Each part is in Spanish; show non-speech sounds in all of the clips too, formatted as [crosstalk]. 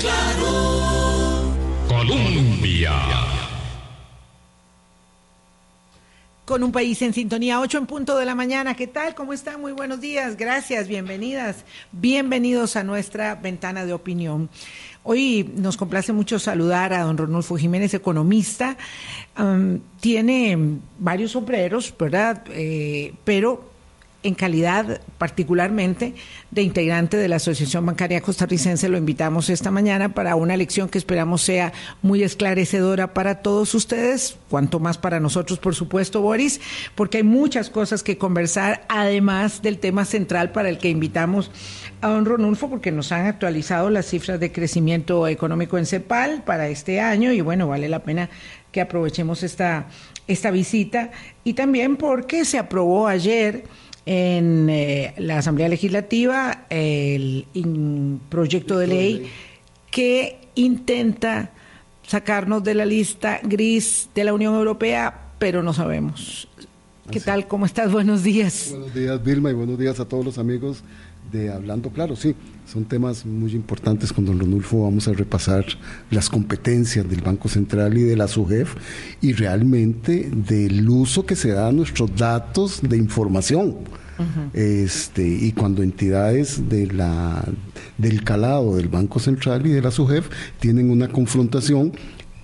claro. Colombia. Con un país en sintonía, 8 en punto de la mañana. ¿Qué tal? ¿Cómo están? Muy buenos días. Gracias, bienvenidas. Bienvenidos a nuestra ventana de opinión. Hoy nos complace mucho saludar a don Ronulfo Jiménez, economista. Tiene varios sombreros, ¿verdad? Eh, pero en calidad particularmente de integrante de la Asociación Bancaria Costarricense, lo invitamos esta mañana para una lección que esperamos sea muy esclarecedora para todos ustedes, cuanto más para nosotros, por supuesto, Boris, porque hay muchas cosas que conversar, además del tema central para el que invitamos a don Ronulfo, porque nos han actualizado las cifras de crecimiento económico en CEPAL para este año y bueno, vale la pena que aprovechemos esta, esta visita. Y también porque se aprobó ayer en eh, la Asamblea Legislativa el proyecto de ley que intenta sacarnos de la lista gris de la Unión Europea, pero no sabemos. ¿Qué tal? ¿Cómo estás? Buenos días. Buenos días, Vilma, y buenos días a todos los amigos de Hablando Claro. Sí, son temas muy importantes. Con don Ronulfo vamos a repasar las competencias del Banco Central y de la SUGEF y realmente del uso que se da a nuestros datos de información. Este, y cuando entidades de la, del calado del Banco Central y de la SUGEF tienen una confrontación,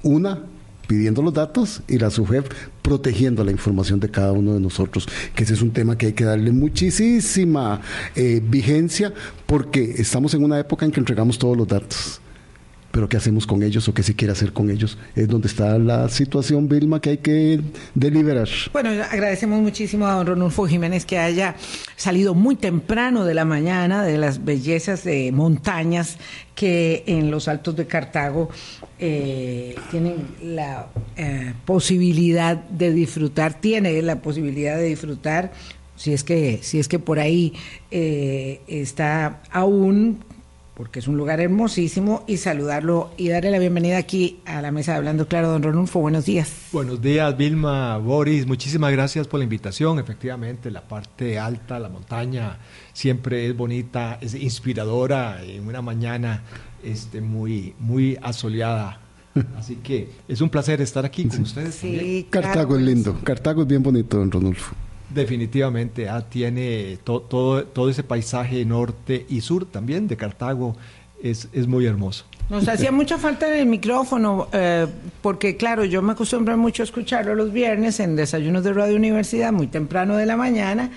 una pidiendo los datos y la SUGEF protegiendo la información de cada uno de nosotros, que ese es un tema que hay que darle muchísima eh, vigencia porque estamos en una época en que entregamos todos los datos pero qué hacemos con ellos o qué se quiere hacer con ellos. Es donde está la situación, Vilma, que hay que deliberar. Bueno, agradecemos muchísimo a don Ronulfo Jiménez que haya salido muy temprano de la mañana de las bellezas de montañas que en los altos de Cartago eh, tienen la eh, posibilidad de disfrutar, tiene la posibilidad de disfrutar si es que si es que por ahí eh, está aún porque es un lugar hermosísimo, y saludarlo y darle la bienvenida aquí a la mesa de Hablando Claro, don Ronulfo. Buenos días. Buenos días, Vilma, Boris. Muchísimas gracias por la invitación. Efectivamente, la parte alta, la montaña, siempre es bonita, es inspiradora en una mañana este, muy, muy asoleada. [laughs] Así que es un placer estar aquí con ustedes. Sí, Cartago es lindo, Cartago es bien bonito, don Ronulfo. Definitivamente, ah, tiene todo, todo ese paisaje norte y sur también de Cartago, es, es muy hermoso. Nos hacía mucha falta el micrófono, eh, porque claro, yo me acostumbro mucho a escucharlo los viernes en desayunos de Radio Universidad, muy temprano de la mañana,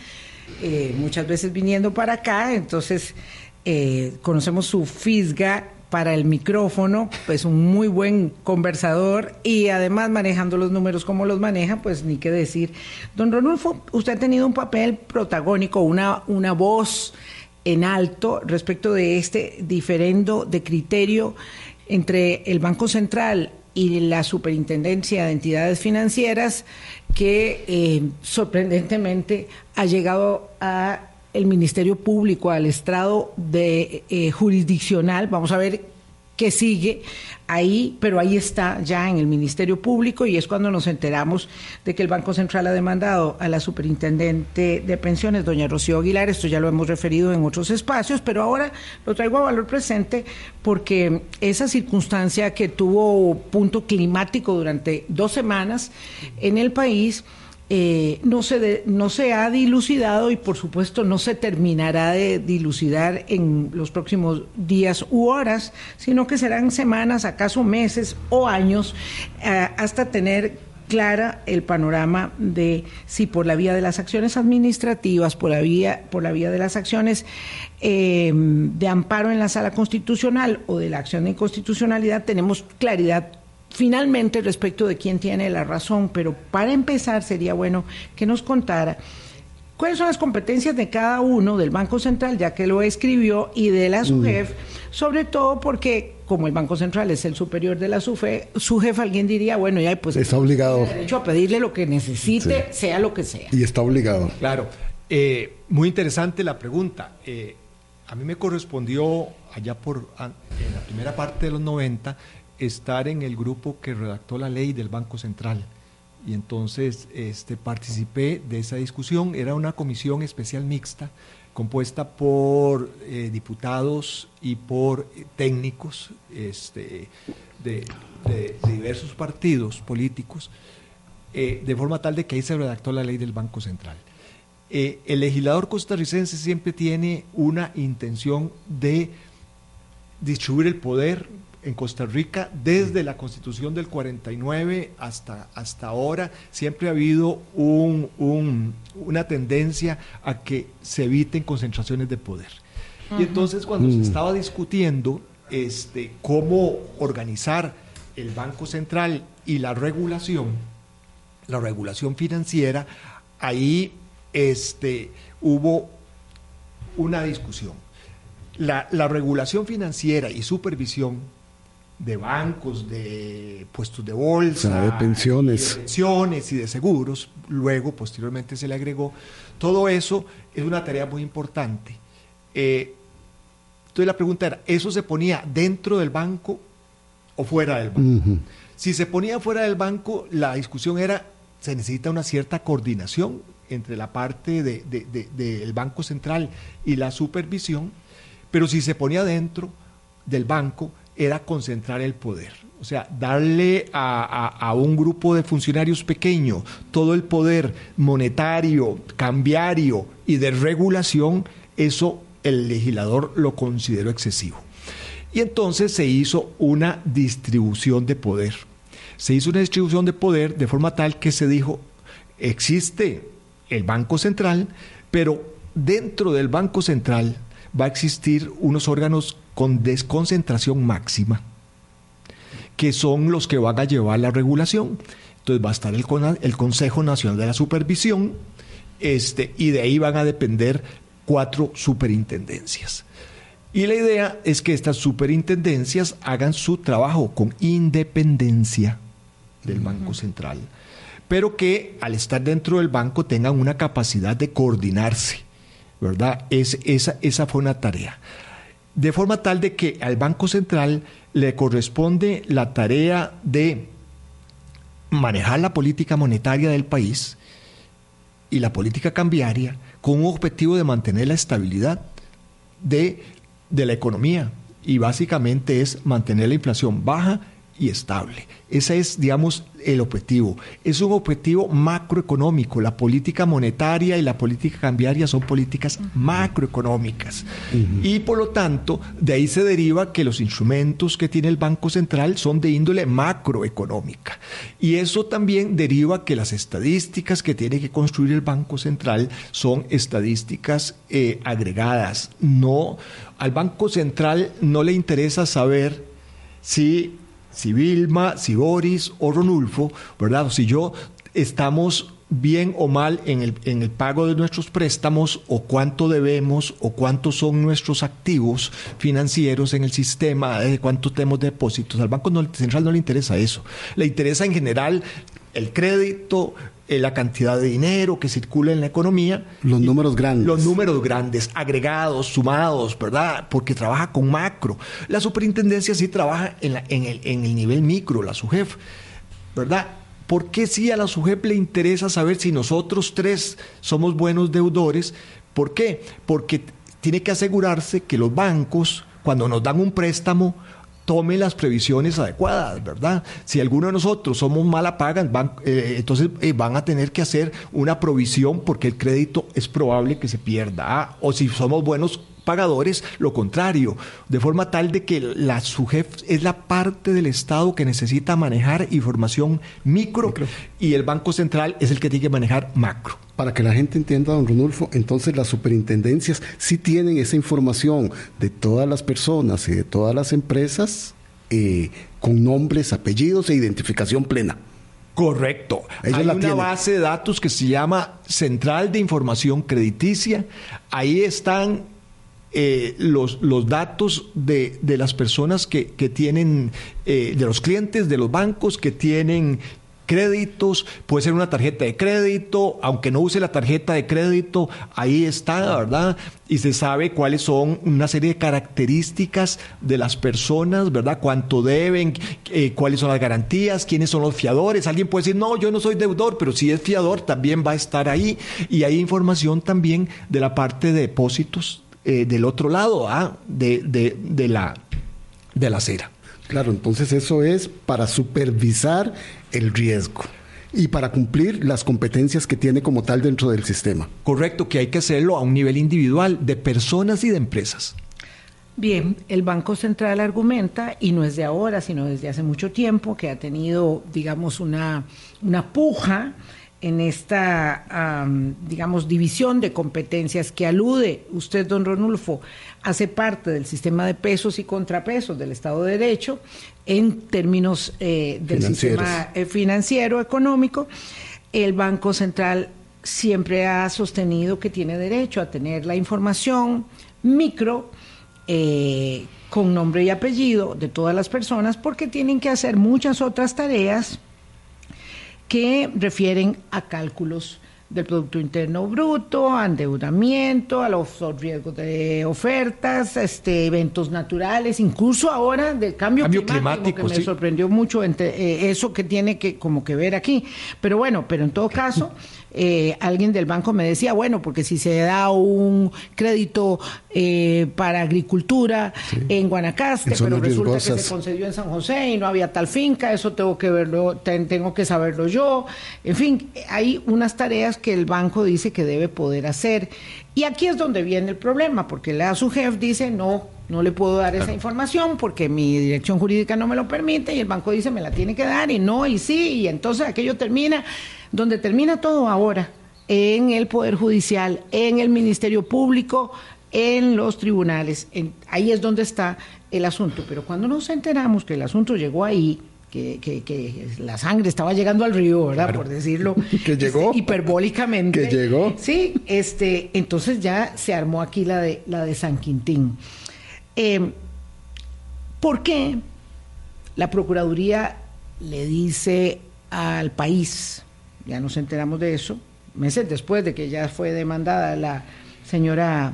eh, muchas veces viniendo para acá, entonces eh, conocemos su fisga para el micrófono, pues un muy buen conversador y además manejando los números como los maneja, pues ni qué decir. Don Ronulfo, usted ha tenido un papel protagónico, una, una voz en alto respecto de este diferendo de criterio entre el Banco Central y la Superintendencia de Entidades Financieras que eh, sorprendentemente ha llegado a el Ministerio Público al estrado de eh, jurisdiccional. Vamos a ver qué sigue ahí, pero ahí está ya en el Ministerio Público y es cuando nos enteramos de que el Banco Central ha demandado a la superintendente de pensiones, doña Rocío Aguilar, esto ya lo hemos referido en otros espacios, pero ahora lo traigo a valor presente porque esa circunstancia que tuvo punto climático durante dos semanas en el país, eh, no, se no se ha dilucidado y por supuesto no se terminará de dilucidar en los próximos días u horas, sino que serán semanas, acaso meses o años, eh, hasta tener clara el panorama de si por la vía de las acciones administrativas, por la vía, por la vía de las acciones eh, de amparo en la sala constitucional o de la acción de inconstitucionalidad, tenemos claridad finalmente respecto de quién tiene la razón, pero para empezar sería bueno que nos contara cuáles son las competencias de cada uno del Banco Central, ya que lo escribió, y de la SUGEF, sobre todo porque como el Banco Central es el superior de la SUGEF, alguien diría, bueno, ya pues... Está obligado. Derecho a pedirle lo que necesite, sea lo que sea. Y está obligado. Claro. Eh, muy interesante la pregunta. Eh, a mí me correspondió allá por en la primera parte de los 90 estar en el grupo que redactó la ley del Banco Central. Y entonces este, participé de esa discusión. Era una comisión especial mixta compuesta por eh, diputados y por eh, técnicos este, de, diversos partidos políticos, eh, de forma tal de que ahí se redactó la ley del Banco Central. el legislador costarricense siempre tiene una intención de distribuir el poder en Costa Rica desde la constitución del 49 hasta, hasta ahora siempre ha habido una tendencia a que se eviten concentraciones de poder. Y entonces cuando se mm. estaba discutiendo este, cómo organizar el Banco Central y la regulación, la regulación financiera, ahí este, hubo una discusión. La, la regulación financiera y supervisión de bancos, de puestos de bolsa, de pensiones. Y de pensiones y de seguros, luego posteriormente se le agregó, todo eso es una tarea muy importante. Eh, entonces la pregunta era, ¿eso se ponía dentro del banco o fuera del banco? Si se ponía fuera del banco, la discusión era, se necesita una cierta coordinación entre la parte del Banco Central y la supervisión, pero si se ponía dentro del banco, era concentrar el poder. O sea, darle a, un grupo de funcionarios pequeño todo el poder monetario, cambiario y de regulación, eso el legislador lo consideró excesivo. Y entonces se hizo una distribución de poder. Se hizo una distribución de poder de forma tal que se dijo, existe el Banco Central, pero dentro del Banco Central va a existir unos órganos con desconcentración máxima, que son los que van a llevar la regulación. Entonces va a estar el, el Consejo Nacional de la Supervisión, este, y de ahí van a depender cuatro superintendencias. Y la idea es que estas superintendencias hagan su trabajo con independencia del Banco Central, pero que al estar dentro del banco tengan una capacidad de coordinarse, ¿verdad? Es, esa, esa fue una tarea de forma tal de que al Banco Central le corresponde la tarea de manejar la política monetaria del país y la política cambiaria con un objetivo de mantener la estabilidad de, de la economía. Y básicamente es mantener la inflación baja y estable. Ese es, digamos, el objetivo. Es un objetivo macroeconómico. La política monetaria y la política cambiaria son políticas macroeconómicas. Y por lo tanto, de ahí se deriva que los instrumentos que tiene el Banco Central son de índole macroeconómica. Y eso también deriva que las estadísticas que tiene que construir el Banco Central son estadísticas eh, agregadas. No, al Banco Central no le interesa saber si si Vilma, si Boris o Ronulfo, ¿verdad? Si yo estamos bien o mal en el, en el pago de nuestros préstamos o cuánto debemos o cuántos son nuestros activos financieros en el sistema, de cuánto tenemos depósitos. Al Banco Central no le interesa eso. Le interesa en general el crédito, eh, la cantidad de dinero que circula en la economía. Los números grandes. Los números grandes, agregados, sumados, ¿verdad? Porque trabaja con macro. La superintendencia sí trabaja en, en, el, en el nivel micro, la SUGEF, ¿verdad? ¿Por qué sí a la SUGEF le interesa saber si nosotros tres somos buenos deudores? ¿Por qué? Porque tiene que asegurarse que los bancos, cuando nos dan un préstamo, tome las previsiones adecuadas, ¿verdad? Si alguno de nosotros somos mala paga, van, eh, entonces eh, van a tener que hacer una provisión porque el crédito es probable que se pierda. ¿ah? O si somos buenos pagadores, lo contrario, de forma tal de que la SUGEF es la parte del Estado que necesita manejar información micro, y el Banco Central es el que tiene que manejar macro. Para que la gente entienda, don Ronulfo, entonces las superintendencias sí tienen esa información de todas las personas y de todas las empresas eh, con nombres, apellidos e identificación plena. Correcto. Hay una base de datos que se llama Central de Información Crediticia. Ahí están eh, los, los, datos de, de las personas que, que tienen, eh, de los clientes de los bancos que tienen créditos, puede ser una tarjeta de crédito, aunque no use la tarjeta de crédito, ahí está, ¿verdad? Y se sabe cuáles son una serie de características de las personas, ¿verdad? Cuánto deben, eh, cuáles son las garantías, quiénes son los fiadores. Alguien puede decir, no, yo no soy deudor, pero si es fiador también va a estar ahí. Y hay información también de la parte de depósitos eh, del otro lado, ¿ah? de, de, de, la, de la acera. Claro, entonces eso es para supervisar el riesgo y para cumplir las competencias que tiene como tal dentro del sistema. Correcto, que hay que hacerlo a un nivel individual de personas y de empresas. Bien, el Banco Central argumenta, y no es de ahora, sino desde hace mucho tiempo, que ha tenido, digamos, una, una puja en esta, digamos, división de competencias que alude usted, don Ronulfo, hace parte del sistema de pesos y contrapesos del Estado de Derecho en términos eh, del sistema eh, financiero económico. El Banco Central siempre ha sostenido que tiene derecho a tener la información micro eh, con nombre y apellido de todas las personas porque tienen que hacer muchas otras tareas que refieren a cálculos del Producto Interno Bruto, a endeudamiento, a los riesgos de ofertas, este, eventos naturales, incluso ahora del cambio, climático, que me sorprendió mucho entre, eh, eso que tiene que como que ver aquí. Pero bueno, pero en todo caso, eh, alguien del banco me decía, bueno, porque si se da un crédito eh, para agricultura en Guanacaste, pero resulta que se concedió en San José y no había tal finca, eso tengo que verlo, tengo que saberlo yo. En fin, hay unas tareas que el banco dice que debe poder hacer. Y aquí es donde viene el problema, porque la su jefe dice, no, no le puedo dar esa información porque mi dirección jurídica no me lo permite y el banco dice, me la tiene que dar y no, y sí, y entonces aquello termina donde termina todo ahora, en el Poder Judicial, en el Ministerio Público, en los tribunales. ahí es donde está el asunto. Pero cuando nos enteramos que el asunto llegó ahí, que, que, la sangre estaba llegando al río, ¿verdad? Por decirlo [laughs] que llegó, hiperbólicamente. Que llegó. Sí, este, entonces ya se armó aquí la de, la de San Quintín. Eh, ¿Por qué la Procuraduría le dice al país, ya nos enteramos de eso, meses después de que ya fue demandada la señora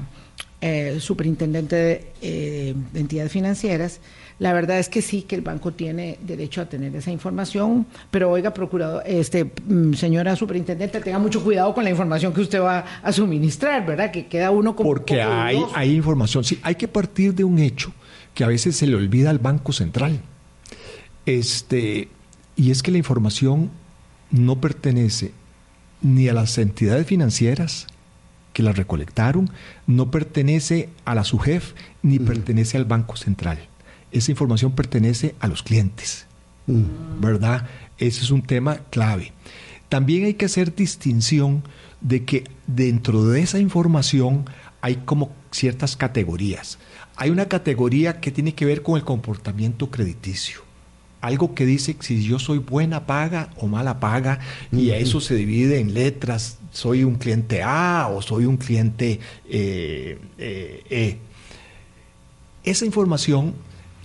eh, superintendente de, eh, de, entidades financieras, la verdad es que sí, que el banco tiene derecho a tener esa información, pero oiga, procurador, este, mm, señora superintendente, tenga mucho cuidado con la información que usted va a suministrar, ¿verdad? Que queda uno como... Porque hay, hay información, sí, hay que partir de un hecho que a veces se le olvida al Banco Central. Este, y es que la información no pertenece ni a las entidades financieras que la recolectaron, no pertenece a la SUGEF, ni pertenece al Banco Central. Esa información pertenece a los clientes, ¿verdad? Ese es un tema clave. También hay que hacer distinción de que dentro de esa información hay como ciertas categorías. Hay una categoría que tiene que ver con el comportamiento crediticio algo que dice si yo soy buena paga o mala paga, y a eso se divide en letras, soy un cliente A o soy un cliente eh, eh, E. Esa información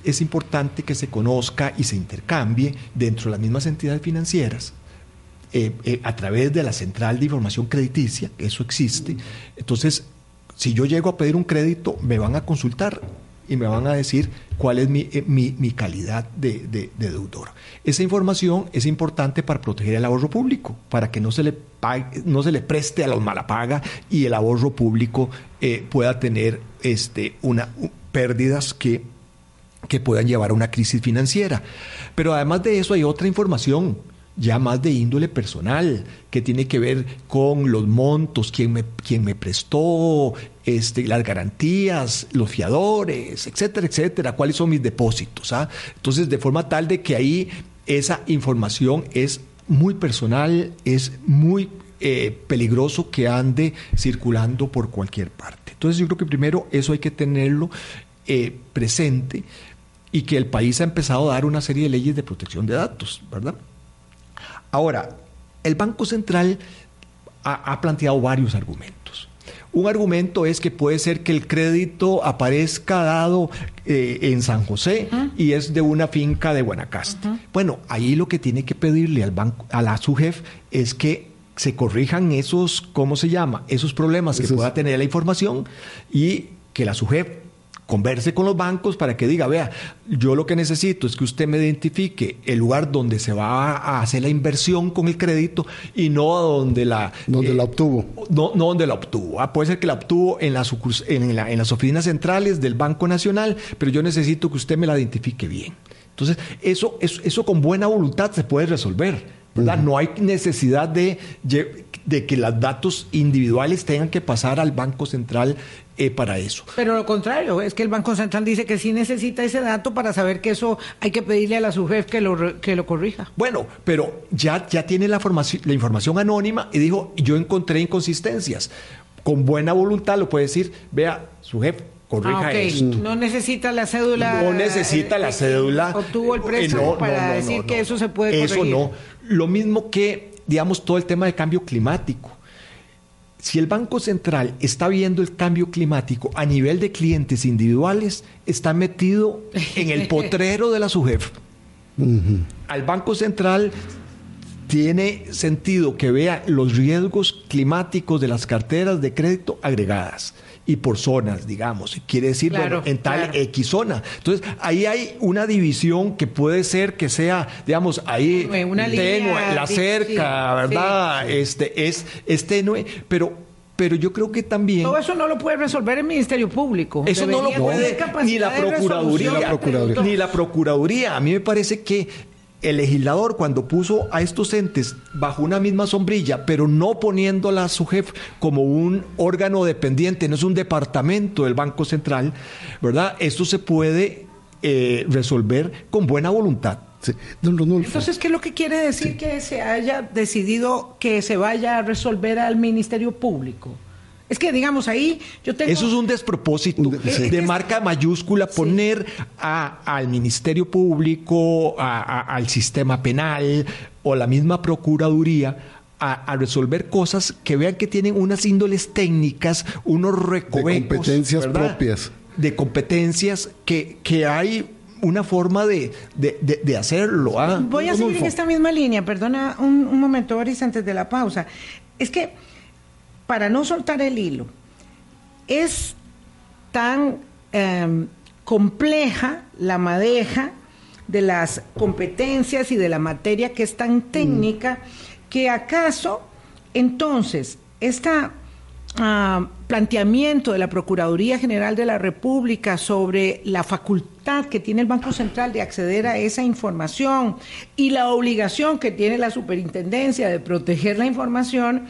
es importante que se conozca y se intercambie dentro de las mismas entidades financieras. Eh, a través de la central de información crediticia, eso existe. Entonces, si yo llego a pedir un crédito, me van a consultar y me van a decir cuál es mi, eh, calidad de, deudor. Esa información es importante para proteger el ahorro público, para que no se le, no se le preste a los malapaga y el ahorro público eh, pueda tener este, una, pérdidas que, que puedan llevar a una crisis financiera. Pero además de eso hay otra información ya más de índole personal, que tiene que ver con los montos, quién me, quién me prestó, este, las garantías, los fiadores, etcétera, etcétera, cuáles son mis depósitos. ¿ah? Entonces, de forma tal de que ahí esa información es muy personal, es muy eh, peligroso que ande circulando por cualquier parte. Entonces, yo creo que primero eso hay que tenerlo eh, presente y que el país ha empezado a dar una serie de leyes de protección de datos, ¿verdad? Ahora, el Banco Central ha, planteado varios argumentos. Un argumento es que puede ser que el crédito aparezca dado eh, en San José y es de una finca de Guanacaste. Bueno, ahí lo que tiene que pedirle al banco, a la SUGEF es que se corrijan esos, ¿cómo se llama? Esos problemas que pueda tener la información y que la SUGEF converse con los bancos para que diga, vea, yo lo que necesito es que usted me identifique el lugar donde se va a hacer la inversión con el crédito y no donde la... Donde la obtuvo. No, no donde la obtuvo. Ah, puede ser que la obtuvo en, la en, en las oficinas centrales del Banco Nacional, pero yo necesito que usted me la identifique bien. Entonces, eso, eso, eso con buena voluntad se puede resolver. No hay necesidad de, de que los datos individuales tengan que pasar al Banco Central eh, para eso. Pero lo contrario, es que el Banco Central dice que sí necesita ese dato para saber que eso hay que pedirle a la SUGEF que lo, que lo corrija. Bueno, pero ya, ya tiene la, la información anónima y dijo, yo encontré inconsistencias. Con buena voluntad lo puede decir, vea, SUGEF, corrija ah, esto. No necesita la cédula. No necesita la cédula. Obtuvo el préstamo para decir que eso se puede corregir. Eso no. Lo mismo que, digamos, todo el tema de cambio climático. Si el Banco Central está viendo el cambio climático a nivel de clientes individuales, está metido en el [laughs] potrero de la SUGEF. Al Banco Central tiene sentido que vea los riesgos climáticos de las carteras de crédito agregadas y por zonas, digamos. Quiere decir, bueno, en tal X zona. Entonces, ahí hay una división que puede ser que sea, digamos, ahí una tenue, la cerca, ¿verdad? Este es, es tenue, pero pero yo creo que también... Todo eso no lo puede resolver el Ministerio Público. Eso no lo puede, ni la Procuraduría, ni la Procuraduría. A mí me parece que el legislador cuando puso a estos entes bajo una misma sombrilla, pero no poniéndola a su jefe como un órgano dependiente, no es un departamento del Banco Central, ¿verdad? Esto se puede eh, resolver con buena voluntad. Entonces, ¿qué es lo que quiere decir que se haya decidido que se vaya a resolver al Ministerio Público? Es que, digamos, ahí yo tengo... Eso es un despropósito de marca mayúscula poner al Ministerio Público, al sistema penal o la misma Procuraduría a, resolver cosas que vean que tienen unas índoles técnicas, unos recovecos... De competencias propias. De competencias que, que hay una forma de, hacerlo. ¿ah? Voy a seguir en esta misma línea, perdona un, un momento, Boris, antes de la pausa. Es que para no soltar el hilo, es tan em, compleja la madeja de las competencias y de la materia que es tan técnica que acaso entonces este planteamiento de la Procuraduría General de la República sobre la facultad que tiene el Banco Central de acceder a esa información y la obligación que tiene la Superintendencia de proteger la información,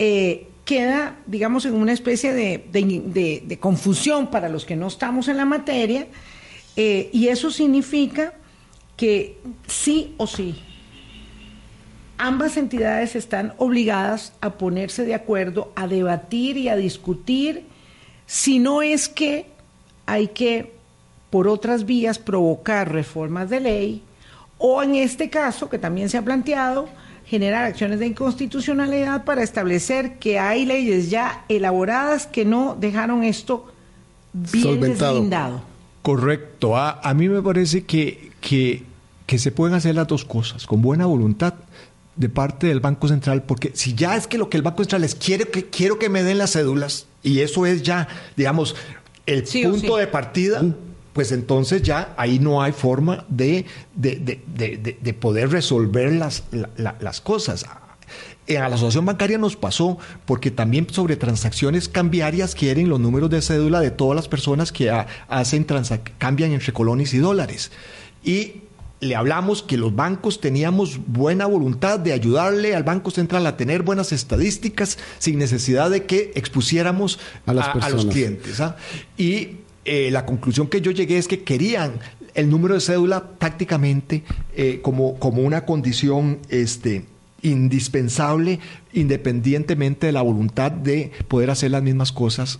eh, queda, digamos, en una especie de, confusión para los que no estamos en la materia, eh, y eso significa que sí o sí, ambas entidades están obligadas a ponerse de acuerdo, a debatir y a discutir, si no es que hay que, por otras vías, provocar reformas de ley, o en este caso, que también se ha planteado, generar acciones de inconstitucionalidad para establecer que hay leyes ya elaboradas que no dejaron esto bien deslindado. Correcto. A, a, mí me parece que, que, que se pueden hacer las dos cosas con buena voluntad de parte del Banco Central, porque si ya es que lo que el Banco Central les quiere que quiero que me den las cédulas y eso es ya, digamos, el punto de partida, pues entonces ya ahí no hay forma de, de, poder resolver las, las cosas. En la asociación bancaria nos pasó porque también sobre transacciones cambiarias quieren los números de cédula de todas las personas que hacen cambian entre colones y dólares. Y le hablamos que los bancos teníamos buena voluntad de ayudarle al Banco Central a tener buenas estadísticas sin necesidad de que expusiéramos a, los clientes. ¿ah? Y eh, la conclusión que yo llegué es que querían el número de cédula prácticamente eh, como, como una condición este, indispensable, independientemente de la voluntad de poder hacer las mismas cosas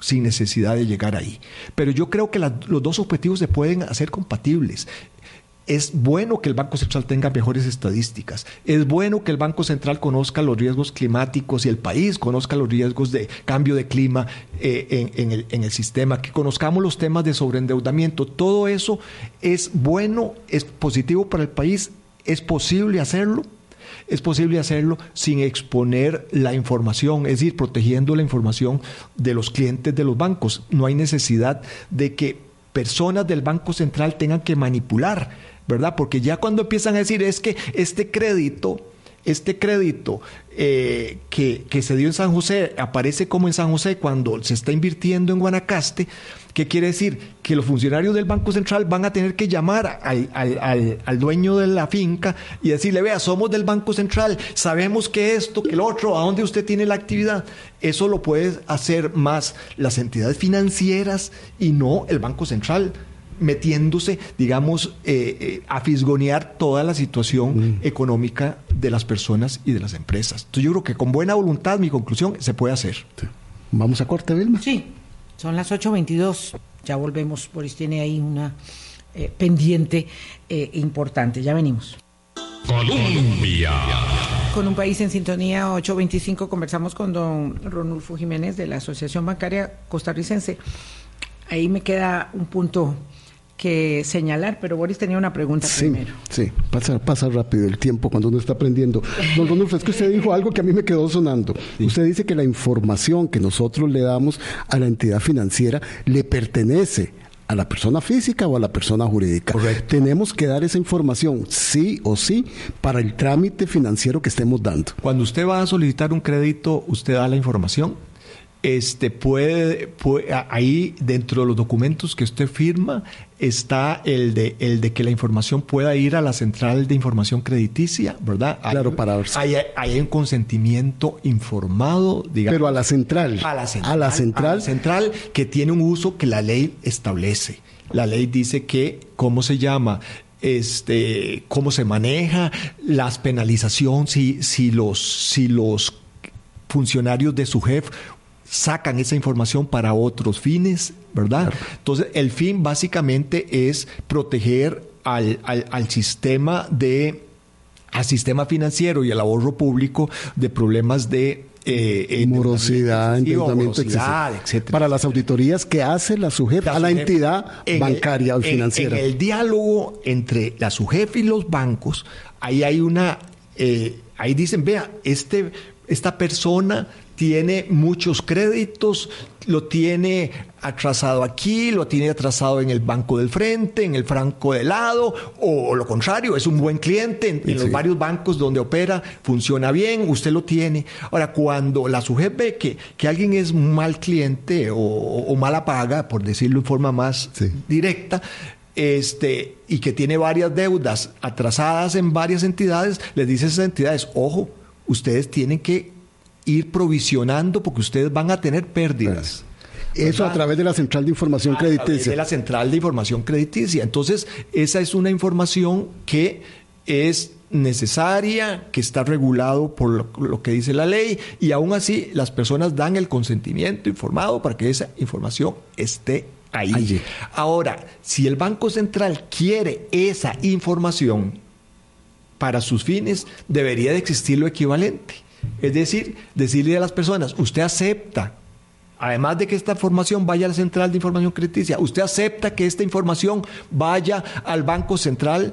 sin necesidad de llegar ahí. Pero yo creo que los dos objetivos se pueden hacer compatibles. Es bueno que el Banco Central tenga mejores estadísticas. Es bueno que el Banco Central conozca los riesgos climáticos y el país conozca los riesgos de cambio de clima eh, en, el, en, el, sistema, que conozcamos los temas de sobreendeudamiento. Todo eso es bueno, es positivo para el país, es posible hacerlo. Es posible hacerlo sin exponer la información, es decir, protegiendo la información de los clientes de los bancos. No hay necesidad de que personas del Banco Central tengan que manipular ¿verdad? Porque ya cuando empiezan a decir es que este crédito, este crédito eh, que, se dio en San José aparece como en San José cuando se está invirtiendo en Guanacaste, ¿qué quiere decir? Que los funcionarios del Banco Central van a tener que llamar al, al, dueño de la finca y decirle, vea, somos del Banco Central, sabemos que esto, que lo otro, a dónde usted tiene la actividad. Eso lo puede hacer más las entidades financieras y no el Banco Central metiéndose, digamos, eh, eh, a fisgonear toda la situación mm. económica de las personas y de las empresas. Entonces yo creo que con buena voluntad, mi conclusión, se puede hacer. Vamos a corte, Vilma. Sí, son las 8.22. Ya volvemos. Boris tiene ahí una eh, pendiente importante. Ya venimos. Colombia. Con un país en sintonía 825 conversamos con don Ronulfo Jiménez de la Asociación Bancaria Costarricense. Ahí me queda un punto que señalar, pero Boris tenía una pregunta primero. Sí, pasa, pasa rápido el tiempo cuando uno está aprendiendo. Don es que usted dijo algo que a mí me quedó sonando. Usted dice que la información que nosotros le damos a la entidad financiera le pertenece a la persona física o a la persona jurídica. Tenemos que dar esa información sí o sí para el trámite financiero que estemos dando. Cuando usted va a solicitar un crédito, usted da la información este puede, ahí dentro de los documentos que usted firma está el de el de que la información pueda ir a la central de información crediticia, ¿verdad? Claro, para hay, hay, un consentimiento informado, digamos. Pero a la central. A la central. A la central. A la central que tiene un uso que la ley establece. La ley dice que, ¿cómo se llama? Este, cómo se maneja, las penalizaciones, si, si los, si los funcionarios de su jefe sacan esa información para otros fines, ¿verdad? Entonces, el fin básicamente es proteger al, al, sistema de al sistema financiero y al ahorro público de problemas de eh, morosidad, endeudamiento, etc. Para las auditorías que hace la SUGEF a la entidad bancaria o financiera. En, el diálogo entre la SUGEF y los bancos, ahí hay una, eh, ahí dicen, vea, este, esta persona tiene muchos créditos, lo tiene atrasado aquí, lo tiene atrasado en el banco del frente, en el franco de lado, o, lo contrario, es un buen cliente. En, los varios bancos donde opera, funciona bien, usted lo tiene. Ahora, cuando la SUGEP ve que, que alguien es un mal cliente o, mala paga, por decirlo en forma más directa, este, y que tiene varias deudas atrasadas en varias entidades, les dice a esas entidades, ojo, ustedes tienen que ir provisionando porque ustedes van a tener pérdidas. Eso a través de la central de información crediticia. A través de la central de información crediticia. Entonces, esa es una información que es necesaria, que está regulado por lo, que dice la ley y aún así las personas dan el consentimiento informado para que esa información esté ahí. Allí. Ahora, si el Banco Central quiere esa información para sus fines, debería de existir lo equivalente. Es decir, decirle a las personas, usted acepta, además de que esta información vaya a la central de información crediticia, usted acepta que esta información vaya al Banco Central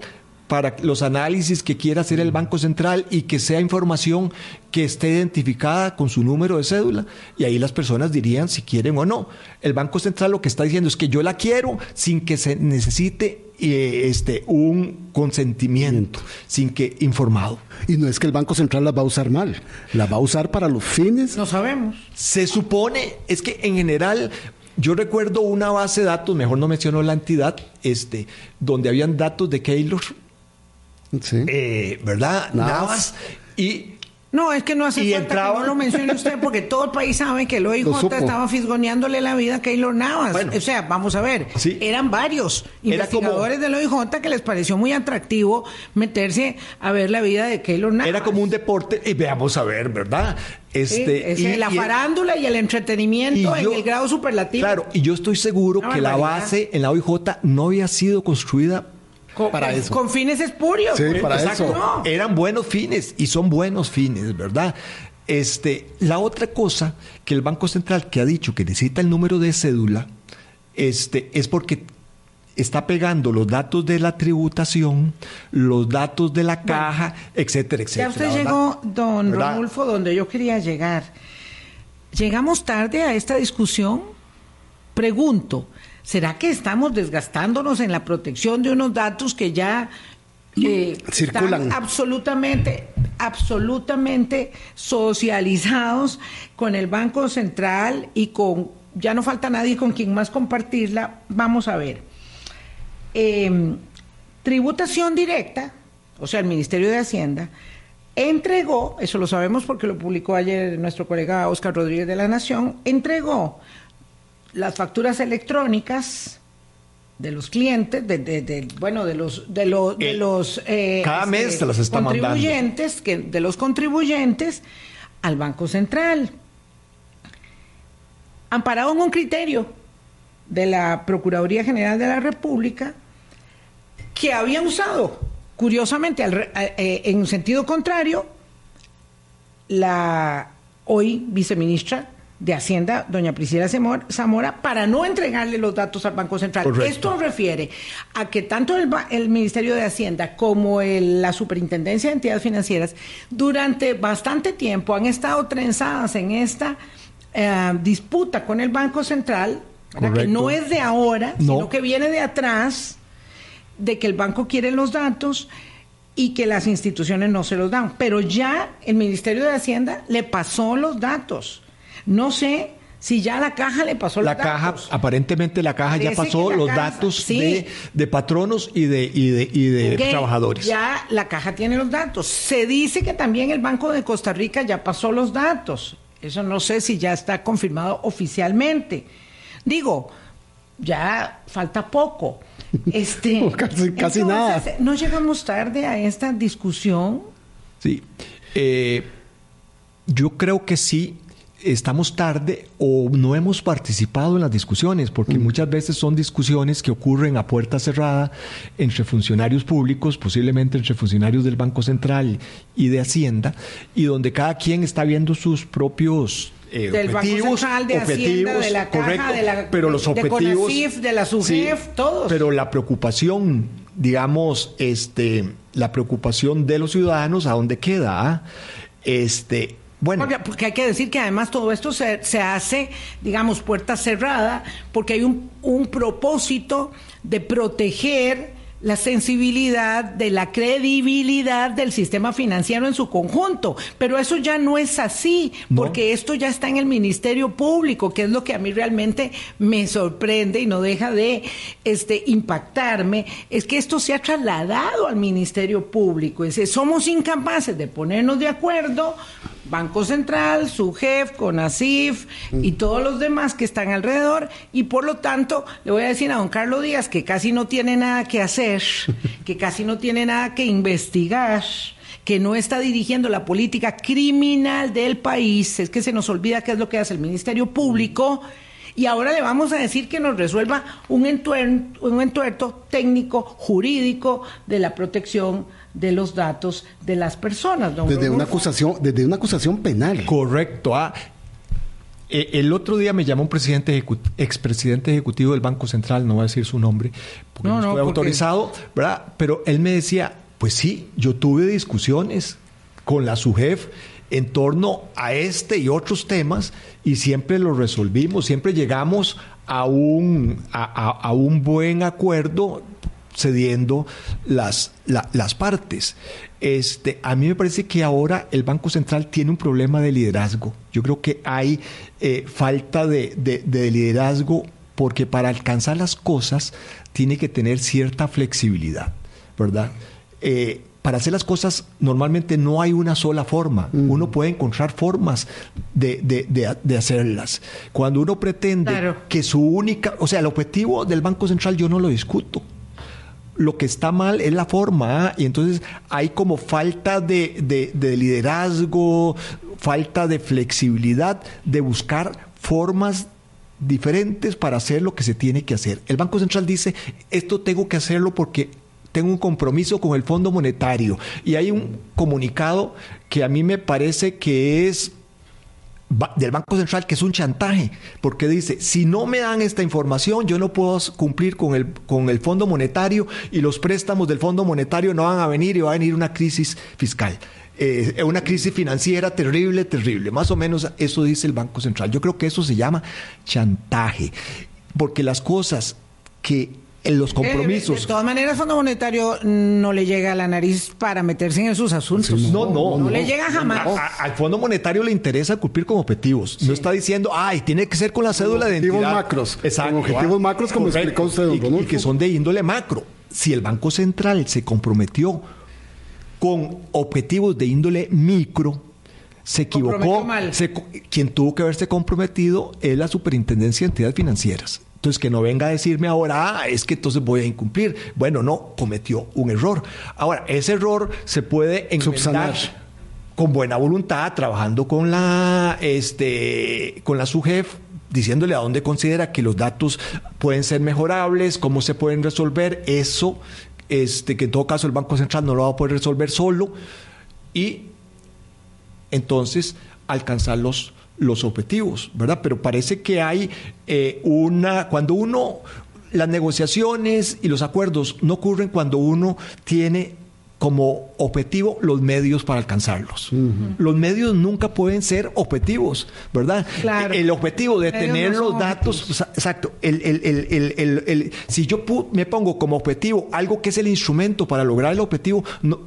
para los análisis que quiera hacer el Banco Central y que sea información que esté identificada con su número de cédula y ahí las personas dirían si quieren o no. El Banco Central lo que está diciendo es que yo la quiero sin que se necesite eh, este, un consentimiento, sin que informado. Y no es que el Banco Central la va a usar mal, la va a usar para los fines. No sabemos. Se supone, es que en general yo recuerdo una base de datos, mejor no menciono la entidad, este, donde habían datos de Keylor eh, ¿Verdad? Navas. Y no, es que no hace falta que no lo mencione usted porque todo el país sabe que el OIJ estaba fisgoneándole la vida a Keylor Navas. o sea, vamos a ver, eran varios investigadores del OIJ que les pareció muy atractivo meterse a ver la vida de Keylor Navas. Era como un deporte y veamos a ver, ¿verdad? Este, y, la farándula y el entretenimiento en el grado superlativo. Claro, y yo estoy seguro que la base en la OIJ no había sido construida Con, para con- eso. con fines espurios. Sí, para Exacto. eso. No. Eran buenos fines y son buenos fines, ¿verdad? Este, la otra cosa que el Banco Central que ha dicho que necesita el número de cédula, este, es porque está pegando los datos de la tributación, los datos de la caja, etcétera, Ya etcétera. usted ¿verdad? llegó, don ¿Verdad? Rodolfo, donde yo quería llegar. ¿Llegamos tarde a esta discusión? Pregunto, ¿será que estamos desgastándonos en la protección de unos datos que ya eh, Circulan. están absolutamente, absolutamente socializados con el Banco Central y con, ya no falta nadie con quien más compartirla? Vamos a ver. Eh, tributación directa, o sea, el Ministerio de Hacienda, entregó, eso lo sabemos porque lo publicó ayer nuestro colega Oscar Rodríguez de la Nación, entregó las facturas electrónicas de los clientes, de, de- de- bueno, de los de los de Eh, los eh, cada mes se las está mandando. contribuyentes, que de los contribuyentes al Banco Central, amparado en un criterio de la Procuraduría General de la República que había usado, curiosamente, al a- eh, en un sentido contrario, la hoy viceministra de Hacienda, doña Priscila Zamor- Zamora, para no entregarle los datos al Banco Central. Correcto. Esto refiere a que tanto el, el Ministerio de Hacienda como el- la Superintendencia de Entidades Financieras durante bastante tiempo han estado trenzadas en esta eh, disputa con el Banco Central, que no es de ahora, No. sino que viene de atrás de que el banco quiere los datos y que las instituciones no se los dan. Pero ya el Ministerio de Hacienda le pasó los datos. No sé si ya la caja le pasó La los caja, datos. aparentemente la caja ya pasó los caja- datos sí. de, de patronos y de, y de, y de trabajadores. Ya la caja tiene los datos. Se dice que también el Banco de Costa Rica ya pasó los datos. Eso no sé si ya está confirmado oficialmente. Digo, ya falta poco. [laughs] Este, Casi- casi entonces, nada. No llegamos tarde a esta discusión. Sí. Eh, yo creo que sí. Estamos tarde o no hemos participado en las discusiones, porque muchas veces son discusiones que ocurren a puerta cerrada entre funcionarios públicos, posiblemente entre funcionarios del Banco Central y de Hacienda, y donde cada quien está viendo sus propios eh, Del Banco objetivos, Central, de Hacienda, de la Caja, correcto, de la- pero los de objetivos, CONACYF, de la SUGEF, todos. Pero la preocupación, digamos, este, la preocupación de los ciudadanos, ¿a dónde queda? ah? Este, bueno, Porque, porque hay que decir que además todo esto se, se hace, digamos, puerta cerrada, porque hay un, un propósito de proteger la sensibilidad de la credibilidad del sistema financiero en su conjunto. Pero eso ya no es así, No. porque esto ya está en el Ministerio Público, que es lo que a mí realmente me sorprende y no deja de este, impactarme, es que esto se ha trasladado al Ministerio Público. Es decir, somos incapaces de ponernos de acuerdo, Banco Central, SUGEF, CONACIF y todos los demás que están alrededor, y por lo tanto le voy a decir a don Carlos Díaz que casi no tiene nada que hacer, [laughs] que casi no tiene nada que investigar que no está dirigiendo la política criminal del país, es que se nos olvida qué es lo que hace el Ministerio Público, y ahora le vamos a decir que nos resuelva un entuerto técnico, jurídico, de la protección de los datos de las personas. don Desde una acusación, desde una acusación penal. Correcto. ah. Eh, El otro día me llamó un presidente expresidente ejecutivo del Banco Central, no voy a decir su nombre, porque No, no, no, estoy porque- autorizado, ¿verdad? Pero él me decía, pues sí, yo tuve discusiones con la SUGEF en torno a este y otros temas y siempre lo resolvimos, siempre llegamos a un, a, a- a un buen acuerdo cediendo las, la- las partes. Este, a mí me parece que ahora el Banco Central tiene un problema de liderazgo. Yo creo que hay eh, falta de, de- de liderazgo porque para alcanzar las cosas tiene que tener cierta flexibilidad, ¿verdad? Eh, para hacer las cosas normalmente no hay una sola forma. Uno puede encontrar formas de, de- de- de hacerlas. Cuando uno pretende Claro. que su única, o sea, el objetivo del Banco Central yo no lo discuto. Lo que está mal es la forma, ¿ah? y entonces hay como falta de, de- de liderazgo, falta de flexibilidad de buscar formas diferentes para hacer lo que se tiene que hacer. El Banco Central dice, esto tengo que hacerlo porque tengo un compromiso con el Fondo Monetario. Y hay un comunicado que a mí me parece que es del Banco Central que es un chantaje, porque dice, si no me dan esta información, yo no puedo cumplir con el, con el Fondo Monetario y los préstamos del Fondo Monetario no van a venir y va a venir una crisis fiscal. Eh, una crisis financiera terrible, terrible. Más o menos eso dice el Banco Central. Yo creo que eso se llama chantaje, porque las cosas que en los compromisos. de todas maneras, el Fondo Monetario no le llega a la nariz para meterse en esos asuntos. no, no, no, le llega jamás. al Fondo Monetario le interesa cumplir con objetivos. No está diciendo, ay, tiene que ser con la cédula de identidad. Objetivos macros. Exacto. objetivos macros, como explicó usted, don y que son de índole macro. Si el Banco Central se comprometió con objetivos de índole micro, se equivocó. quien tuvo que haberse comprometido es la Superintendencia de Entidades Financieras. Entonces, que no venga a decirme ahora, ah, es que entonces voy a incumplir. Bueno, no, cometió un error. Ahora, ese error se puede enmendar con buena voluntad, trabajando con la, este, con la SUGEF, diciéndole a dónde considera que los datos pueden ser mejorables, cómo se pueden resolver. Eso, este, que en todo caso el Banco Central no lo va a poder resolver solo. Y entonces alcanzar los los objetivos, ¿verdad? Pero parece que hay eh, una, cuando uno, las negociaciones y los acuerdos no ocurren cuando uno tiene como objetivo los medios para alcanzarlos. Los medios nunca pueden ser objetivos, ¿verdad? El objetivo de tener los datos, exacto, el, el, si yo me pongo como objetivo algo que es el instrumento para lograr el objetivo, no,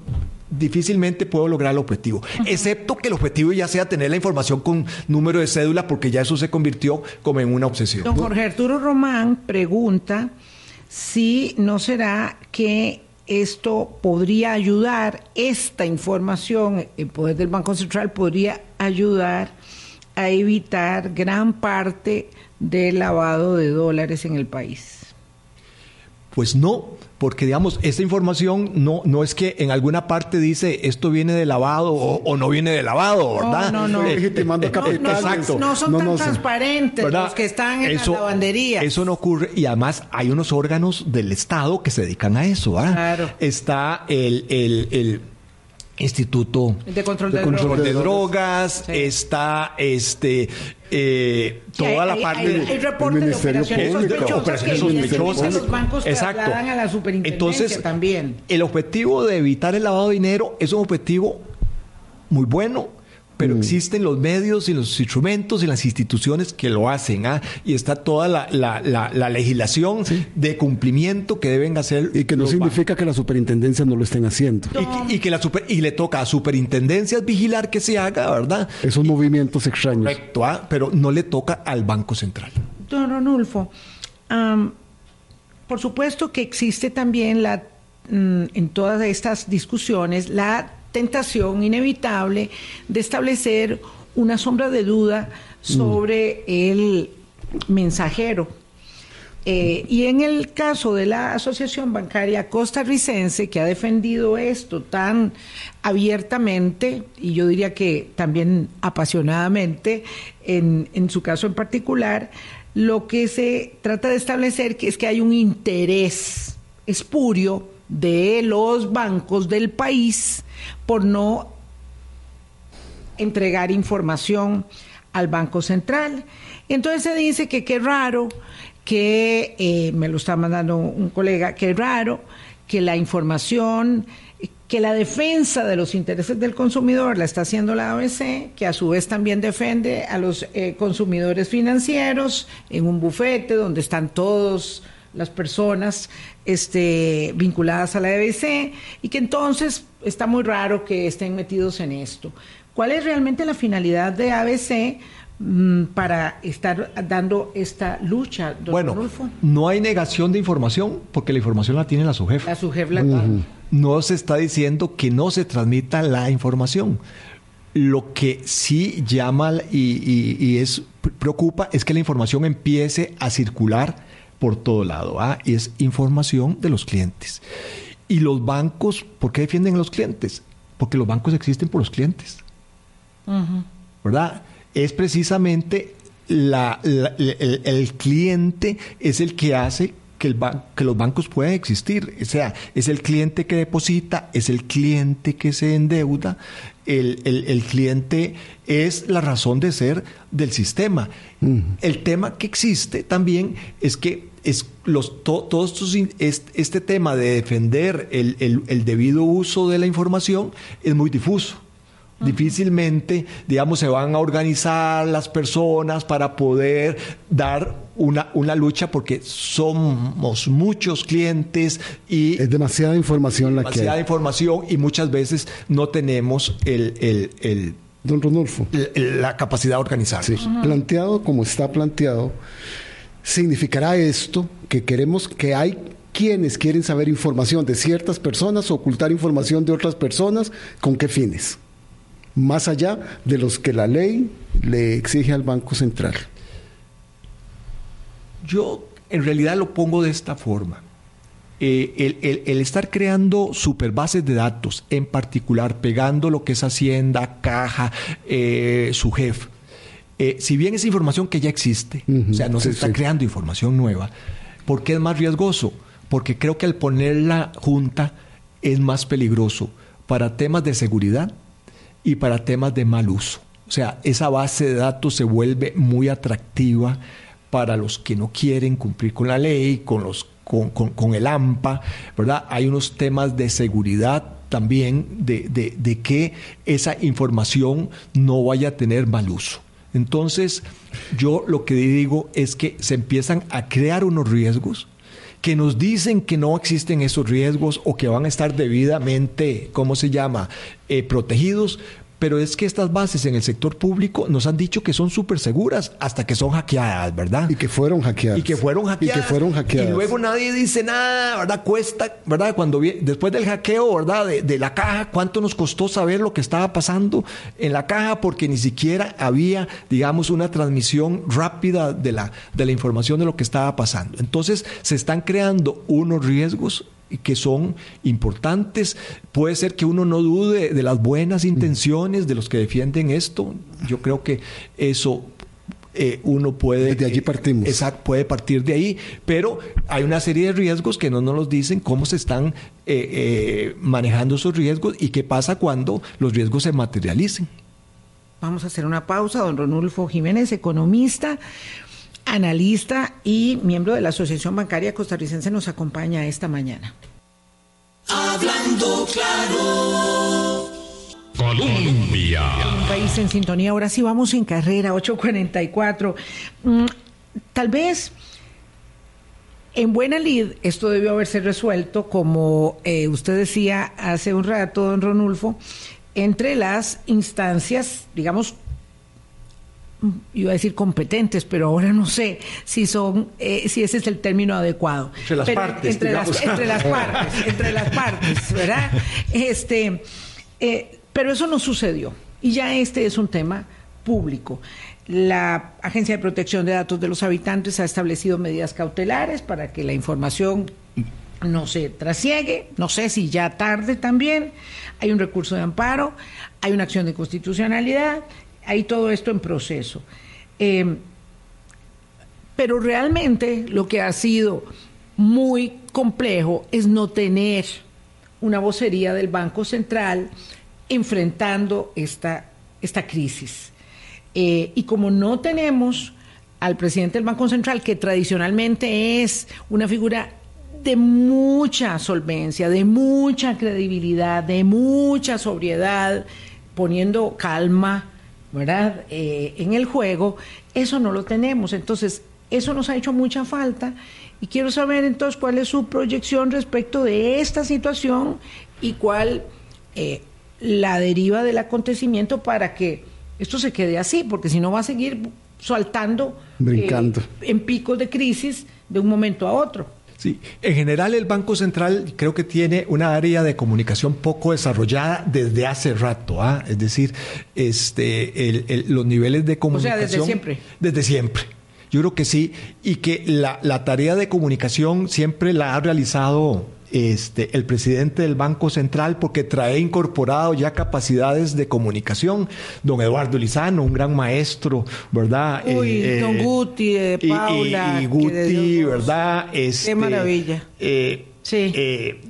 difícilmente puedo lograr el objetivo, excepto que el objetivo ya sea tener la información con número de cédula, porque ya eso se convirtió como en una obsesión. Don Jorge Arturo Román pregunta si no será que esto podría ayudar, esta información, el poder del Banco Central podría ayudar a evitar gran parte del lavado de dólares en el país. Pues no, porque digamos, esta información no, no es que en alguna parte dice esto viene de lavado o, no viene de lavado, ¿verdad? No, no, no. Eh, legitimando capital. Exacto. No, son tan transparentes los que están en la lavandería. Eso no ocurre y además hay unos órganos del Estado que se dedican a eso. ¿verdad? Claro. Está el, el, el Instituto de Control de, Drogas, está este eh, toda la parte del reporte de operaciones sospechosas, los bancos Exacto. a la superintendencia Entonces, también. El objetivo de evitar el lavado de dinero es un objetivo muy bueno, pero mm. existen los medios y los instrumentos y las instituciones que lo hacen, ¿ah? y está toda la, la, legislación de cumplimiento que deben hacer. Y que no significa que la superintendencia no lo estén haciendo. Y, que la super, y le toca a superintendencias vigilar que se haga, ¿verdad? Esos movimientos extraños. Correcto, ¿ah? pero no le toca al Banco Central. Don Ronulfo, por supuesto que existe también la mm, en todas estas discusiones la tentación inevitable de establecer una sombra de duda sobre el mensajero. Eh, y en el caso de la Asociación Bancaria Costarricense, que ha defendido esto tan abiertamente, y yo diría que también apasionadamente, en, en su caso en particular, lo que se trata de establecer que es que hay un interés espurio de los bancos del país por no entregar información al Banco Central. Entonces se dice que qué raro, que eh, me lo está mandando un colega, qué raro que la información, que la defensa de los intereses del consumidor la está haciendo la ABC, que a su vez también defiende a los eh, consumidores financieros en un bufete donde están todos las personas este, vinculadas a la ABC y que entonces está muy raro que estén metidos en esto. ¿Cuál es realmente la finalidad de ABC mm, para estar dando esta lucha, don Bueno, no hay negación de información porque la información la tiene la SUGEF. La SUGEF la No se está diciendo que no se transmita la información. Lo que sí llama y, y es preocupa es que la información empiece a circular por todo lado. ¿ah? Es información de los clientes. Y los bancos, ¿por qué defienden a los clientes? Porque los bancos existen por los clientes. ¿Verdad? Es precisamente la, el, cliente es el que hace que, el que los bancos pueden existir. O sea, es el cliente que deposita, es el cliente que se endeuda, el, el, cliente es la razón de ser del sistema. El tema que existe también es que es los, todos estos, este, tema de defender el, el debido uso de la información es muy difuso. Difícilmente, digamos, se van a organizar las personas para poder dar una, una lucha porque somos muchos clientes y... Es demasiada información la que... Demasiada información y muchas veces no tenemos el... el, Don Rodolfo. la capacidad de organizar. Planteado como está planteado, significará esto que queremos que hay quienes quieren saber información de ciertas personas, ocultar información de otras personas, ¿con qué fines? más allá de los que la ley le exige al Banco Central? Yo en realidad lo pongo de esta forma. Eh, el, estar creando superbases de datos, en particular pegando lo que es Hacienda, Caja, eh, su jefe, eh, si bien es información que ya existe, o sea, no se está creando información nueva, ¿por qué es más riesgoso? Porque creo que al poner la junta es más peligroso para temas de seguridad y para temas de mal uso. O sea, esa base de datos se vuelve muy atractiva para los que no quieren cumplir con la ley, con, los, con, el AMPA, ¿verdad? Hay unos temas de seguridad también de, de, que esa información no vaya a tener mal uso. Entonces, yo lo que digo es que se empiezan a crear unos riesgos que nos dicen que no existen esos riesgos o que van a estar debidamente, ¿cómo se llama?, eh, protegidos, pero es que estas bases en el sector público nos han dicho que son súper seguras hasta que son hackeadas, ¿verdad? Y que fueron hackeadas. Y que fueron hackeadas. Y que fueron hackeadas. Y luego nadie dice nada, ¿verdad? Cuesta, ¿verdad? Cuando después del hackeo, ¿verdad? De, la caja, ¿cuánto nos costó saber lo que estaba pasando en la caja? Porque ni siquiera había, digamos, una transmisión rápida de la, de la información de lo que estaba pasando. Entonces, se están creando unos riesgos que son importantes. Puede ser que uno no dude de las buenas intenciones de los que defienden esto. Yo creo que eso eh, uno puede... De allí partimos. exacto, puede partir de ahí, pero hay una serie de riesgos que no nos los dicen, cómo se están eh, eh, manejando esos riesgos y qué pasa cuando los riesgos se materialicen. Vamos a hacer una pausa, don Ronulfo Jiménez, economista analista y miembro de la Asociación Bancaria Costarricense, nos acompaña esta mañana. Hablando claro. Colombia. Un país en sintonía. Ahora sí vamos en carrera, 844. Mm, tal vez en buena lid esto debió haberse resuelto, como eh, usted decía hace un rato, don Ronulfo, entre las instancias, digamos, iba a decir competentes, pero ahora no sé si son, eh, si ese es el término adecuado. Entre las partes. Entre las, entre las, [laughs] partes, entre las partes, ¿verdad? Este, eh, pero eso no sucedió. Y ya este es un tema público. La Agencia de Protección de Datos de los Habitantes ha establecido medidas cautelares para que la información no se trasiegue, no sé si ya tarde también, hay un recurso de amparo, hay una acción de constitucionalidad hay todo esto en proceso. Eh, pero realmente lo que ha sido muy complejo es no tener una vocería del Banco Central enfrentando esta, esta crisis. Eh, y como no tenemos al presidente del Banco Central, que tradicionalmente es una figura de mucha solvencia, de mucha credibilidad, de mucha sobriedad, poniendo calma ¿verdad? Eh, en el juego, eso no lo tenemos. Entonces, eso nos ha hecho mucha falta y quiero saber entonces cuál es su proyección respecto de esta situación y cuál eh, la deriva del acontecimiento para que esto se quede así, porque si no va a seguir saltando Brincando. Eh, en picos de crisis de un momento a otro. Sí, en general el Banco Central creo que tiene una área de comunicación poco desarrollada desde hace rato, ¿ah? es decir, este, los niveles de comunicación. O sea, desde siempre. Desde siempre. Yo creo que sí, y que la, tarea de comunicación siempre la ha realizado este, el presidente del Banco Central porque trae incorporado ya capacidades de comunicación. Don Eduardo Lizano, un gran maestro, ¿verdad? Uy, Eh, don eh, Guti, eh, y- y- Paula. Y, Guti, de ¿verdad? Este, maravilla. eh, Sí. eh,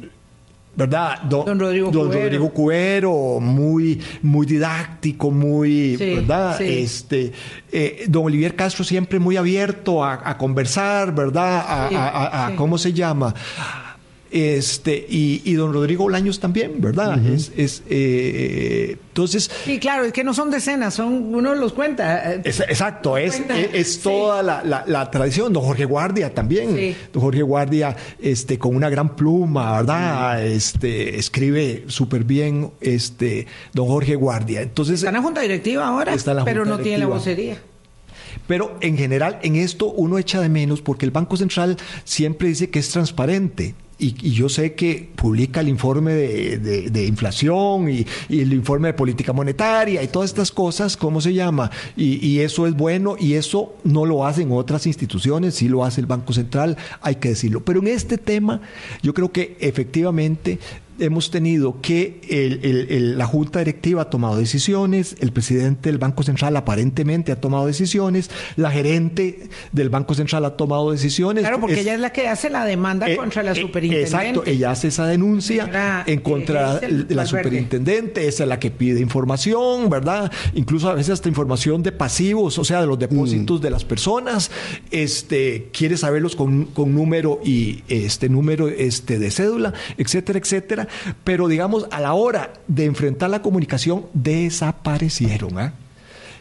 ¿Verdad? Don Rodrigo don Cubero. Rodrigo Cubero, muy, muy didáctico, muy, Sí, ¿verdad? sí. Este, eh, don Olivier Castro siempre muy abierto a, a conversar, ¿verdad? A, Sí, a- a- a- sí. ¿cómo se llama? Este, y, y don Rodrigo Bolaños también, ¿verdad? Es, es, eh, entonces, Sí, claro, es que no son decenas, son uno los cuenta. eh, es- exacto, es, Cuenta. es, es Sí. toda la, la- la tradición. Don Jorge Guardia también. Sí. Don Jorge Guardia, este, con una gran pluma, ¿verdad? Este, escribe súper bien, este, don Jorge Guardia. Entonces, Está en la junta directiva ahora, Está en la pero junta no tiene la vocería. Pero en general, en esto uno echa de menos porque el Banco Central siempre dice que es transparente. Y, y yo sé que publica el informe de, de- inflación y, y el informe de política monetaria y todas estas cosas, ¿cómo se llama? Y, y eso es bueno y eso no lo hacen otras instituciones, sí lo hace el Banco Central, hay que decirlo. Pero en este tema yo creo que efectivamente hemos tenido que el- el- el- la Junta Directiva ha tomado decisiones, el presidente del Banco Central aparentemente ha tomado decisiones, la gerente del Banco Central ha tomado decisiones. Claro, porque Es- ella es la que hace la demanda eh, contra la eh, superintendente. Exacto, ella hace esa denuncia Señora, en contra eh, de la superintendente, esa es la que pide información, ¿verdad? Incluso a veces hasta información de pasivos, o sea, de los depósitos de las personas, este, quiere saberlos con, con número y este número este, de cédula, etcétera, etcétera. Pero digamos, a la hora de enfrentar la comunicación, desaparecieron, ¿ah?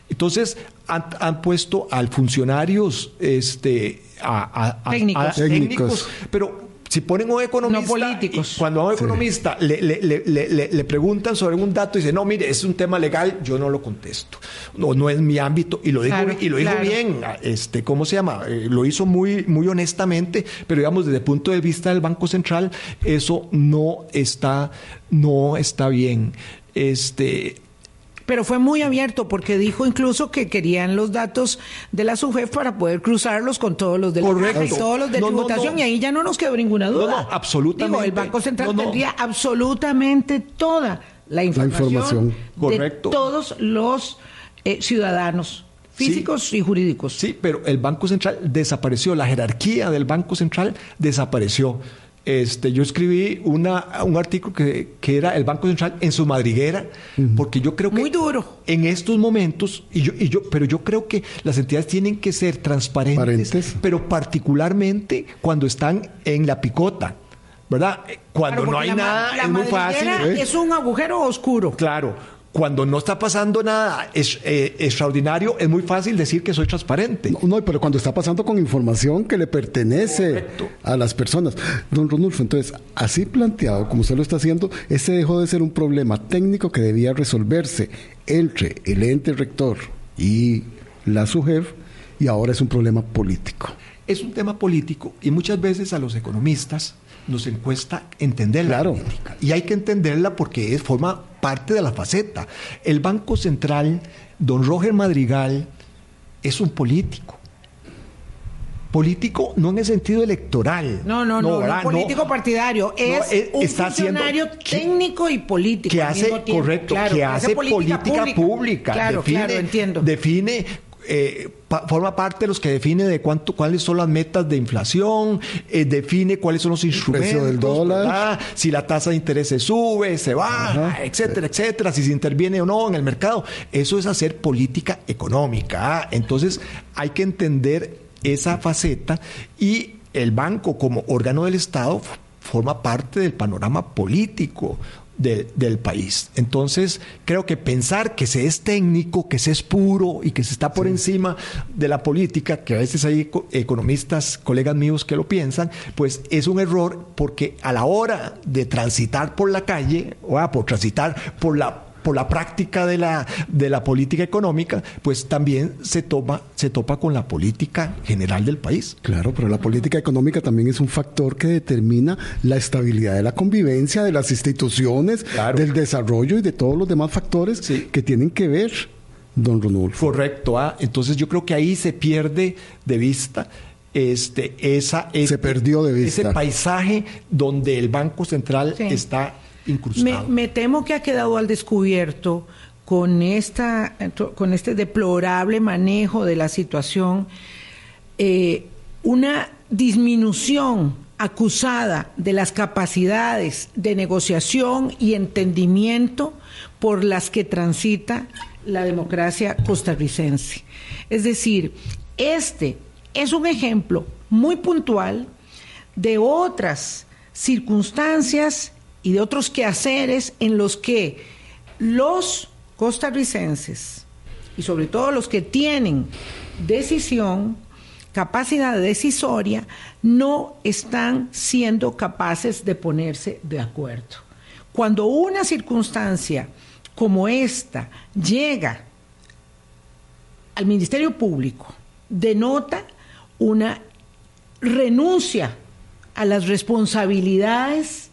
Entonces han, han puesto al funcionarios este, a, a- a- Técnicos. a- Técnicos. pero si ponen un economista, No políticos. y cuando a un economista le, le- le- le- le- le preguntan sobre un dato y dice, no, mire, es un tema legal, yo no lo contesto. No, no es mi ámbito. Y lo dijo, Claro, y lo dijo claro. bien, este, ¿cómo se llama? Eh, lo hizo muy, muy honestamente, pero digamos, desde el punto de vista del Banco Central, eso no está, no está bien. Este, Pero fue muy abierto porque dijo incluso que querían los datos de la SUFEF para poder cruzarlos con todos los de la Correcto. y todos los de No, no, tributación no. y ahí ya no nos quedó ninguna duda. No, no, absolutamente. Digo, el Banco Central tendría absolutamente toda la información, información. de Correcto. todos los eh, ciudadanos físicos y jurídicos. Sí, pero el Banco Central desapareció, la jerarquía del Banco Central desapareció. Este, yo escribí una, un artículo que, que era el Banco Central en su madriguera, porque yo creo que Muy duro. en estos momentos, y yo, y yo, pero yo creo que las entidades tienen que ser transparentes, pero particularmente cuando están en la picota, ¿verdad? Cuando Claro, no hay la nada, la es muy fácil. ¿eh? Es un agujero oscuro. Claro, cuando no está pasando nada es, eh, extraordinario, es muy fácil decir que soy transparente. No, no, pero cuando está pasando con información que le pertenece Correcto. a las personas. Don Ronulfo, entonces, así planteado, como usted lo está haciendo, ese dejó de ser un problema técnico que debía resolverse entre el ente rector y la SUGEF, y ahora es un problema político. Es un tema político y muchas veces a los economistas nos encuesta entender Claro. la política. Y hay que entenderla porque es, forma parte de la faceta. El Banco Central, don Roger Madrigal, es un político. Político no en el sentido electoral. No, no, no, no, político partidario. Es, es- un está funcionario que- técnico y político. que hace tiempo. correcto Claro, que hace política, pública, Claro, define, claro, entiendo. define eh, pa- forma parte de los que define de cuánto cuáles son las metas de inflación eh, define cuáles son los instrumentos precio del dólar. ¿verdad? si la tasa de interés se sube se baja Ajá. etcétera etcétera si se interviene o no en el mercado eso es hacer política económica ¿ah? entonces hay que entender esa faceta y el banco como órgano del Estado forma parte del panorama político de- del país. Entonces, creo que pensar que se es técnico, que se es puro y que se está por encima de la política, que a veces hay eco- economistas, colegas míos que lo piensan, pues es un error porque a la hora de transitar por la calle, o ah, por transitar por la por la práctica de la, de la política económica, pues también se toma, se topa con la política general del país. Claro, pero la política económica también es un factor que determina la estabilidad de la convivencia, de las instituciones, Claro. del desarrollo y de todos los demás factores Sí. que tienen que ver, don Ronulfo. Correcto, ah, entonces yo creo que ahí se pierde de vista este, esa, Se perdió de vista. ese paisaje donde el Banco Central Sí. está me temo que ha quedado al descubierto con, esta, con este deplorable manejo de la situación eh, una disminución acusada de las capacidades de negociación y entendimiento por las que transita la democracia costarricense. Es decir, este es un ejemplo muy puntual de otras circunstancias y de otros quehaceres en los que los costarricenses y sobre todo los que tienen decisión, capacidad decisoria, no están siendo capaces de ponerse de acuerdo. Cuando una circunstancia como esta llega al Ministerio Público, denota una renuncia a las responsabilidades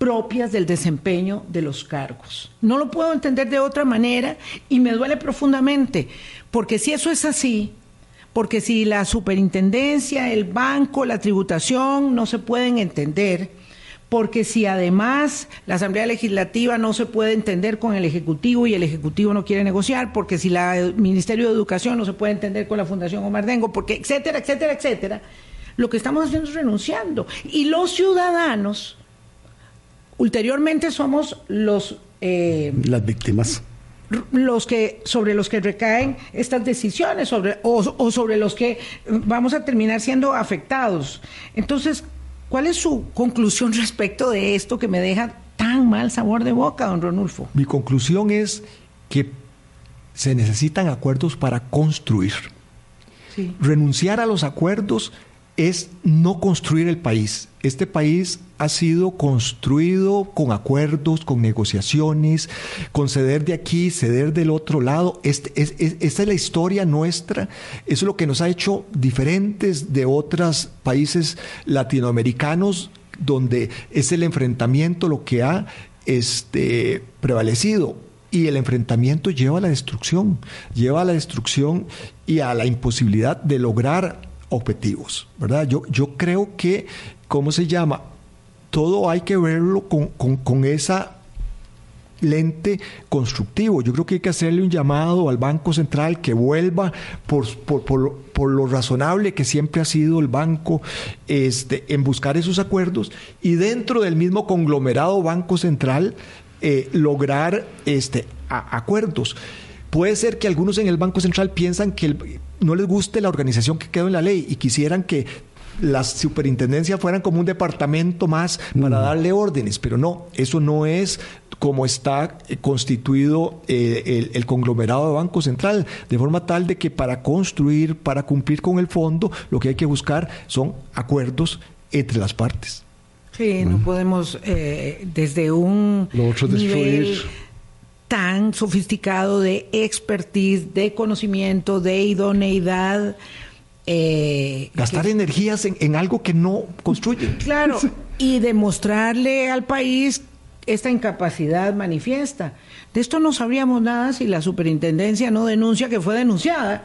propias del desempeño de los cargos. No lo puedo entender de otra manera y me duele profundamente, porque si eso es así, porque si la superintendencia, el banco, la tributación no se pueden entender, porque si además la Asamblea Legislativa no se puede entender con el Ejecutivo y el Ejecutivo no quiere negociar, porque si la- el Ministerio de Educación no se puede entender con la Fundación Omar Dengo, porque etcétera, etcétera, etcétera, lo que estamos haciendo es renunciando. Y los ciudadanos, ulteriormente somos los... eh, Las víctimas. los que sobre los que recaen estas decisiones sobre o, o sobre los que vamos a terminar siendo afectados entonces cuál es su conclusión respecto de esto que me deja tan mal sabor de boca don Ronulfo Mi conclusión es que se necesitan acuerdos para construir. sí Renunciar a los acuerdos es no construir el país. Este país ha sido construido con acuerdos, con negociaciones, con ceder de aquí, ceder del otro lado. Este, es, es- esta es la historia nuestra. Eso es lo que nos ha hecho diferentes de otros países latinoamericanos, donde es el enfrentamiento lo que ha este, prevalecido. Y el enfrentamiento lleva a la destrucción, lleva a la destrucción y a la imposibilidad de lograr objetivos, ¿verdad? Yo, yo creo que, ¿cómo se llama? Todo hay que verlo con, con- con esa lente constructivo. Yo creo que hay que hacerle un llamado al Banco Central que vuelva por, por- por por lo razonable que siempre ha sido el banco este, en buscar esos acuerdos y dentro del mismo conglomerado Banco Central eh, lograr este, acuerdos. Puede ser que algunos en el Banco Central piensan que el- no les guste la organización que quedó en la ley y quisieran que las superintendencias fueran como un departamento más para darle órdenes, pero no, eso no es como está eh, constituido eh, el, el conglomerado de Banco Central, de forma tal de que para construir, para cumplir con el fondo, lo que hay que buscar son acuerdos entre las partes. Sí, no podemos eh, desde un Lo otro nivel destruir. Tan sofisticado de expertise, de conocimiento, de idoneidad. eh, Gastar que- energías en, en algo que no construye. Claro, y demostrarle al país esta incapacidad manifiesta. De esto no sabríamos nada si la superintendencia no denuncia que fue denunciada,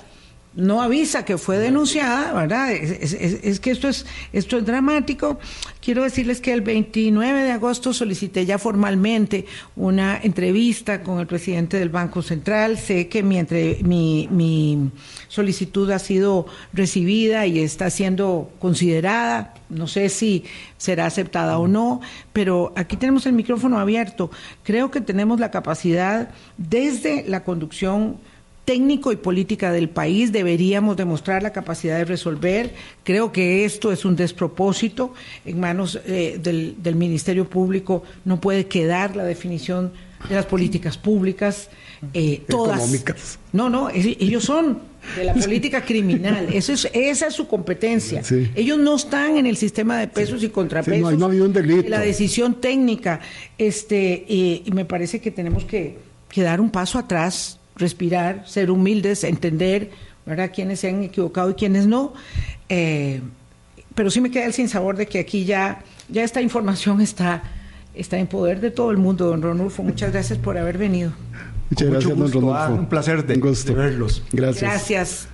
no avisa que fue denunciada, ¿verdad? Es, es- es- es que esto es, esto es dramático. Quiero decirles que el 29 de agosto solicité ya formalmente una entrevista con el presidente del Banco Central. Sé que mi, entre- mi, mi solicitud ha sido recibida y está siendo considerada. No sé si será aceptada o no, pero aquí tenemos el micrófono abierto. Creo que tenemos la capacidad desde la conducción técnico y política del país deberíamos demostrar la capacidad de resolver. Creo que esto es un despropósito en manos eh, del, del Ministerio Público. No puede quedar la definición de las políticas públicas, eh, todas. Económicas. No, no, es- ellos son de la política criminal. Eso es, esa es su competencia. Sí. Ellos no están en el sistema de pesos y contrapesos. Sí, no ha habido un delito. de La decisión técnica. Este, y, y me parece que tenemos que, que dar un paso atrás, respirar, ser humildes, entender ¿verdad? quiénes se han equivocado y quiénes no. Eh, pero sí me queda el sinsabor de que aquí ya, ya esta información está, está en poder de todo el mundo, don Ronulfo. Muchas gracias por haber venido. Muchas Con mucho gracias, don gusto, Rodolfo. ah, un placer de- Un gusto. de verlos. Gracias. Gracias.